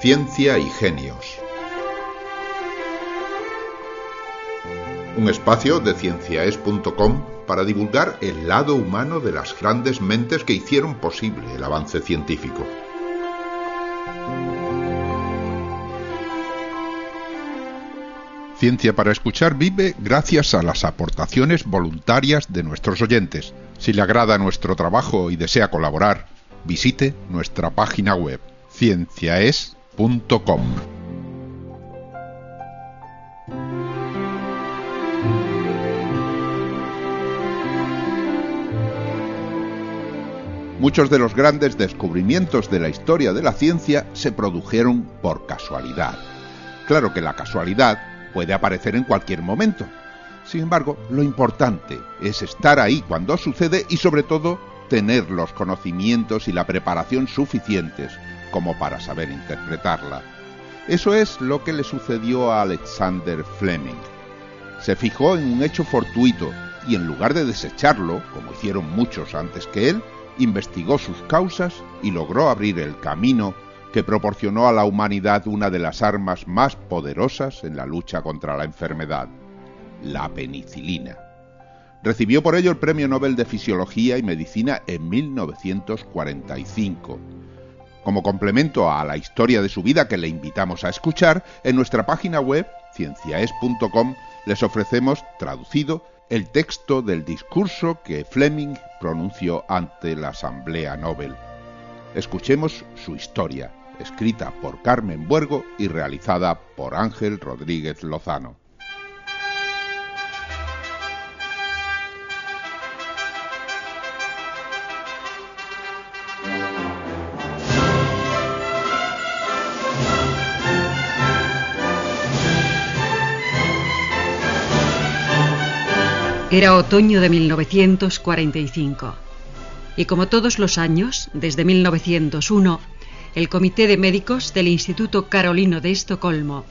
Ciencia y Genios. Un espacio de cienciaes.com para divulgar el lado humano de las grandes mentes que hicieron posible el avance científico. Ciencia para Escuchar vive gracias a las aportaciones voluntarias de nuestros oyentes. Si le agrada nuestro trabajo y desea colaborar, visite nuestra página web cienciaes.com. Muchos de los grandes descubrimientos de la historia de la ciencia se produjeron por casualidad. Claro que la casualidad puede aparecer en cualquier momento. Sin embargo, lo importante es estar ahí cuando sucede y sobre todo tener los conocimientos y la preparación suficientes como para saber interpretarla. Eso es lo que le sucedió a Alexander Fleming. Se fijó en un hecho fortuito y en lugar de desecharlo, como hicieron muchos antes que él, investigó sus causas y logró abrir el camino que proporcionó a la humanidad una de las armas más poderosas en la lucha contra la enfermedad, la penicilina. Recibió por ello el Premio Nobel de Fisiología y Medicina en 1945. Como complemento a la historia de su vida que le invitamos a escuchar, en nuestra página web, cienciaes.com, les ofrecemos, traducido, el texto del discurso que Fleming pronunció ante la Asamblea Nobel. Escuchemos su historia escrita por Carmen Buergo y realizada por Ángel Rodríguez Lozano. Era otoño de 1945 y como todos los años, desde 1901, el Comité de Médicos del Instituto Carolino de Estocolmo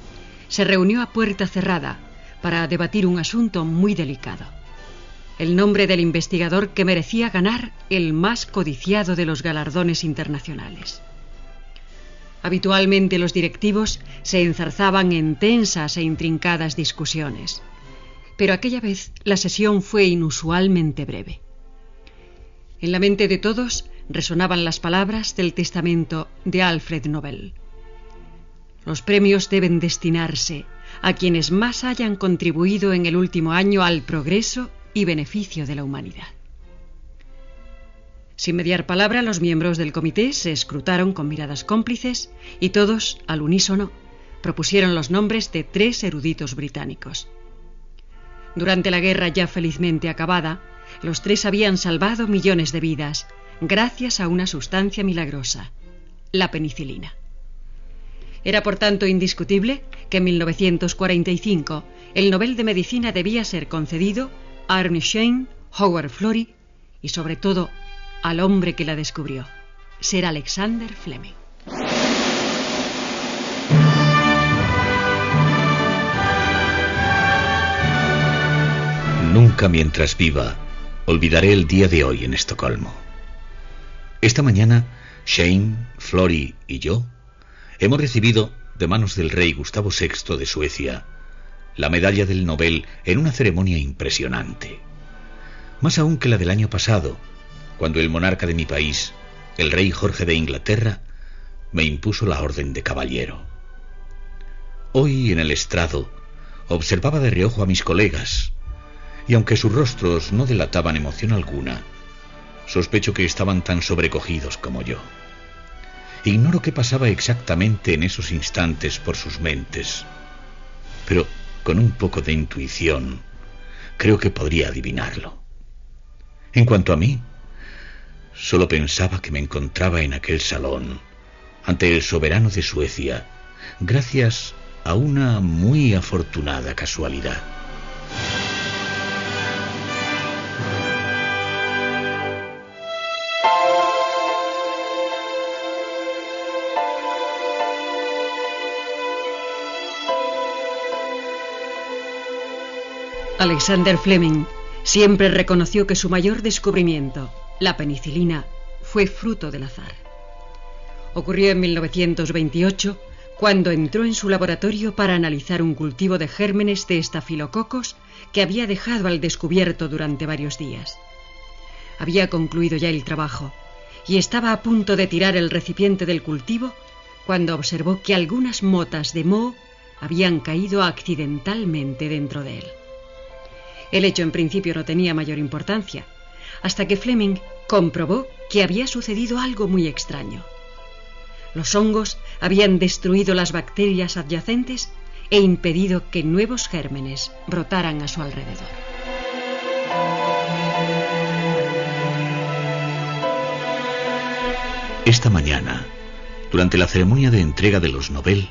se reunió a puerta cerrada para debatir un asunto muy delicado. El nombre del investigador que merecía ganar el más codiciado de los galardones internacionales. Habitualmente los directivos se enzarzaban en tensas e intrincadas discusiones, pero aquella vez la sesión fue inusualmente breve. En la mente de todos resonaban las palabras del testamento de Alfred Nobel. Los premios deben destinarse a quienes más hayan contribuido en el último año al progreso y beneficio de la humanidad. Sin mediar palabra, los miembros del comité se escrutaron con miradas cómplices y todos, al unísono, propusieron los nombres de tres eruditos británicos. Durante la guerra ya felizmente acabada, los tres habían salvado millones de vidas gracias a una sustancia milagrosa, la penicilina. Era por tanto indiscutible que en 1945 el Nobel de Medicina debía ser concedido a Arne Schein, Howard Florey y sobre todo al hombre que la descubrió, Sir Alexander Fleming. Nunca mientras viva olvidaré el día de hoy en Estocolmo. Esta mañana, Shane, Flory y yo hemos recibido de manos del rey Gustavo VI de Suecia la medalla del Nobel en una ceremonia impresionante. Más aún que la del año pasado, cuando el monarca de mi país, el rey Jorge de Inglaterra, me impuso la orden de caballero. Hoy en el estrado observaba de reojo a mis colegas, y aunque sus rostros no delataban emoción alguna, Sospecho que estaban tan sobrecogidos como yo. Ignoro qué pasaba exactamente en esos instantes por sus mentes, pero con un poco de intuición creo que podría adivinarlo. En cuanto a mí, solo pensaba que me encontraba en aquel salón, ante el soberano de Suecia, gracias a una muy afortunada casualidad. Alexander Fleming siempre reconoció que su mayor descubrimiento, la penicilina, fue fruto del azar. Ocurrió en 1928 cuando entró en su laboratorio para analizar un cultivo de gérmenes de estafilococos que había dejado al descubierto durante varios días. Había concluido ya el trabajo y estaba a punto de tirar el recipiente del cultivo cuando observó que algunas motas de moho habían caído accidentalmente dentro de él. El hecho en principio no tenía mayor importancia, hasta que Fleming comprobó que había sucedido algo muy extraño. Los hongos habían destruido las bacterias adyacentes e impedido que nuevos gérmenes brotaran a su alrededor. Esta mañana, durante la ceremonia de entrega de los Nobel,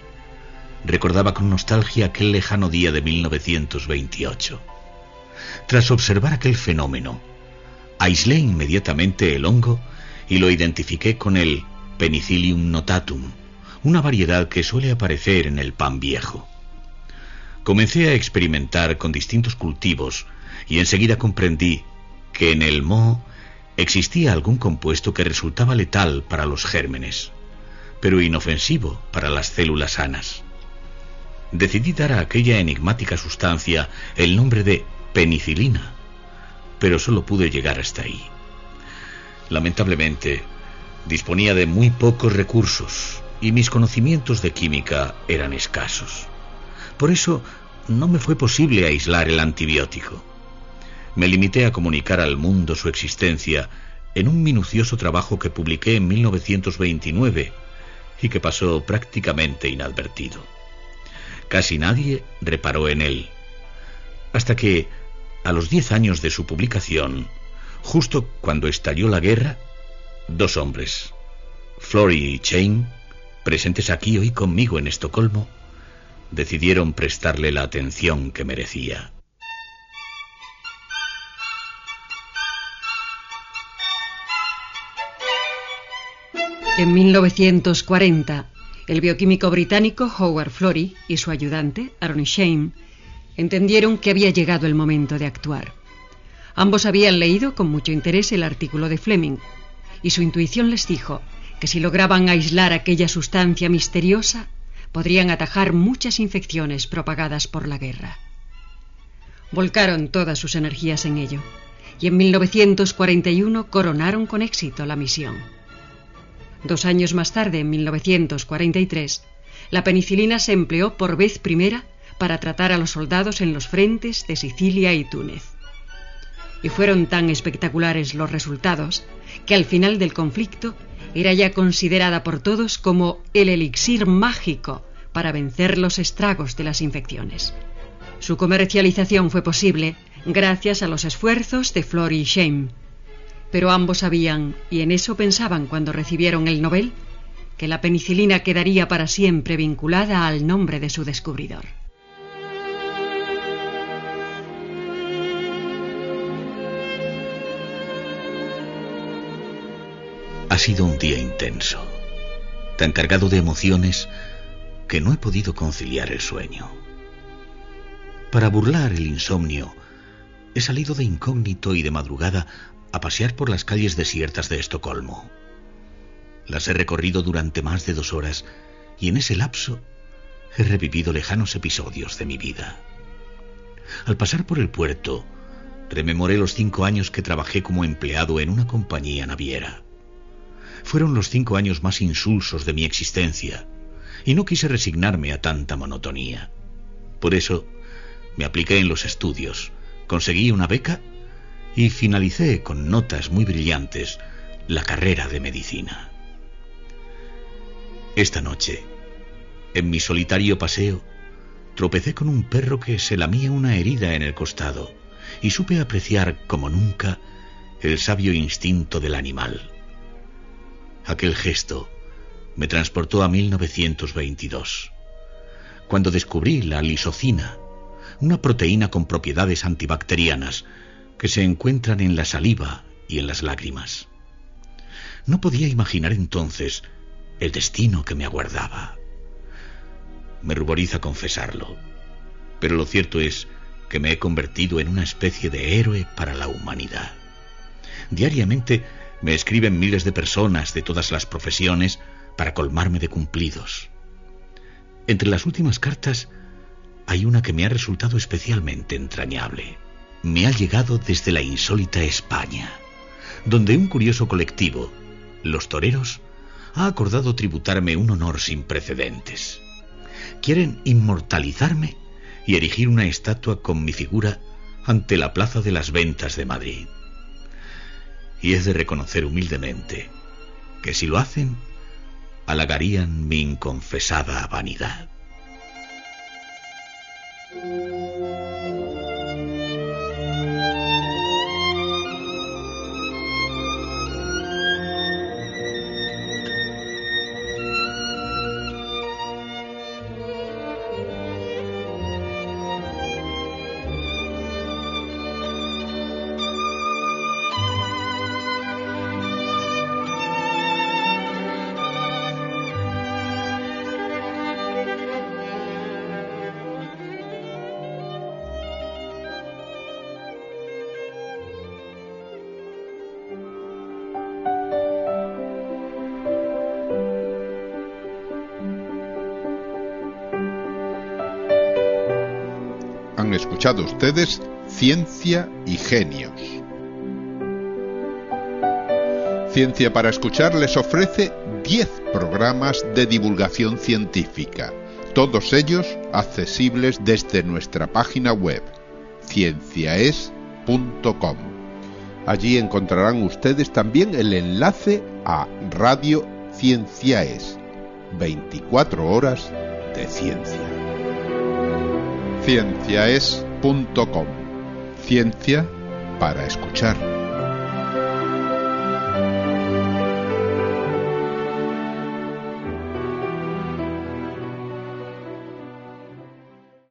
recordaba con nostalgia aquel lejano día de 1928. Tras observar aquel fenómeno, aislé inmediatamente el hongo y lo identifiqué con el Penicillium notatum, una variedad que suele aparecer en el pan viejo. Comencé a experimentar con distintos cultivos y enseguida comprendí que en el moho existía algún compuesto que resultaba letal para los gérmenes, pero inofensivo para las células sanas. Decidí dar a aquella enigmática sustancia el nombre de penicilina, pero solo pude llegar hasta ahí. Lamentablemente, disponía de muy pocos recursos y mis conocimientos de química eran escasos. Por eso no me fue posible aislar el antibiótico. Me limité a comunicar al mundo su existencia en un minucioso trabajo que publiqué en 1929 y que pasó prácticamente inadvertido. Casi nadie reparó en él, hasta que, a los diez años de su publicación, justo cuando estalló la guerra, dos hombres, Flory y Chain, presentes aquí hoy conmigo en Estocolmo, decidieron prestarle la atención que merecía. En 1940, el bioquímico británico Howard Florey y su ayudante, Aaron Shane, entendieron que había llegado el momento de actuar. Ambos habían leído con mucho interés el artículo de Fleming, y su intuición les dijo que si lograban aislar aquella sustancia misteriosa, podrían atajar muchas infecciones propagadas por la guerra. Volcaron todas sus energías en ello y en 1941 coronaron con éxito la misión. Dos años más tarde, en 1943, la penicilina se empleó por vez primera para tratar a los soldados en los frentes de Sicilia y Túnez. Y fueron tan espectaculares los resultados que al final del conflicto era ya considerada por todos como el elixir mágico para vencer los estragos de las infecciones. Su comercialización fue posible gracias a los esfuerzos de Flory y Shame, pero ambos sabían, y en eso pensaban cuando recibieron el Nobel, que la penicilina quedaría para siempre vinculada al nombre de su descubridor. Ha sido un día intenso, tan cargado de emociones que no he podido conciliar el sueño. Para burlar el insomnio, he salido de incógnito y de madrugada a pasear por las calles desiertas de Estocolmo. Las he recorrido durante más de dos horas y en ese lapso he revivido lejanos episodios de mi vida. Al pasar por el puerto, rememoré los cinco años que trabajé como empleado en una compañía naviera. Fueron los cinco años más insulsos de mi existencia, y no quise resignarme a tanta monotonía. Por eso me apliqué en los estudios, conseguí una beca y finalicé con notas muy brillantes la carrera de medicina. Esta noche, en mi solitario paseo, tropecé con un perro que se lamía una herida en el costado y supe apreciar como nunca el sabio instinto del animal. Aquel gesto me transportó a 1922, cuando descubrí la lisocina, una proteína con propiedades antibacterianas que se encuentran en la saliva y en las lágrimas. No podía imaginar entonces el destino que me aguardaba. Me ruboriza confesarlo, pero lo cierto es que me he convertido en una especie de héroe para la humanidad. Diariamente me escriben miles de personas de todas las profesiones para colmarme de cumplidos. Entre las últimas cartas hay una que me ha resultado especialmente entrañable. Me ha llegado desde la insólita España, donde un curioso colectivo, los toreros, ha acordado tributarme un honor sin precedentes. Quieren inmortalizarme y erigir una estatua con mi figura ante la Plaza de las Ventas de Madrid. Y es de reconocer humildemente que si lo hacen, halagarían mi inconfesada vanidad. Han escuchado ustedes Ciencia y Genios. Ciencia para Escuchar les ofrece 10 programas de divulgación científica, todos ellos accesibles desde nuestra página web, cienciaes.com. Allí encontrarán ustedes también el enlace a Radio Cienciaes, 24 horas de ciencia cienciaes.com. Ciencia para escuchar.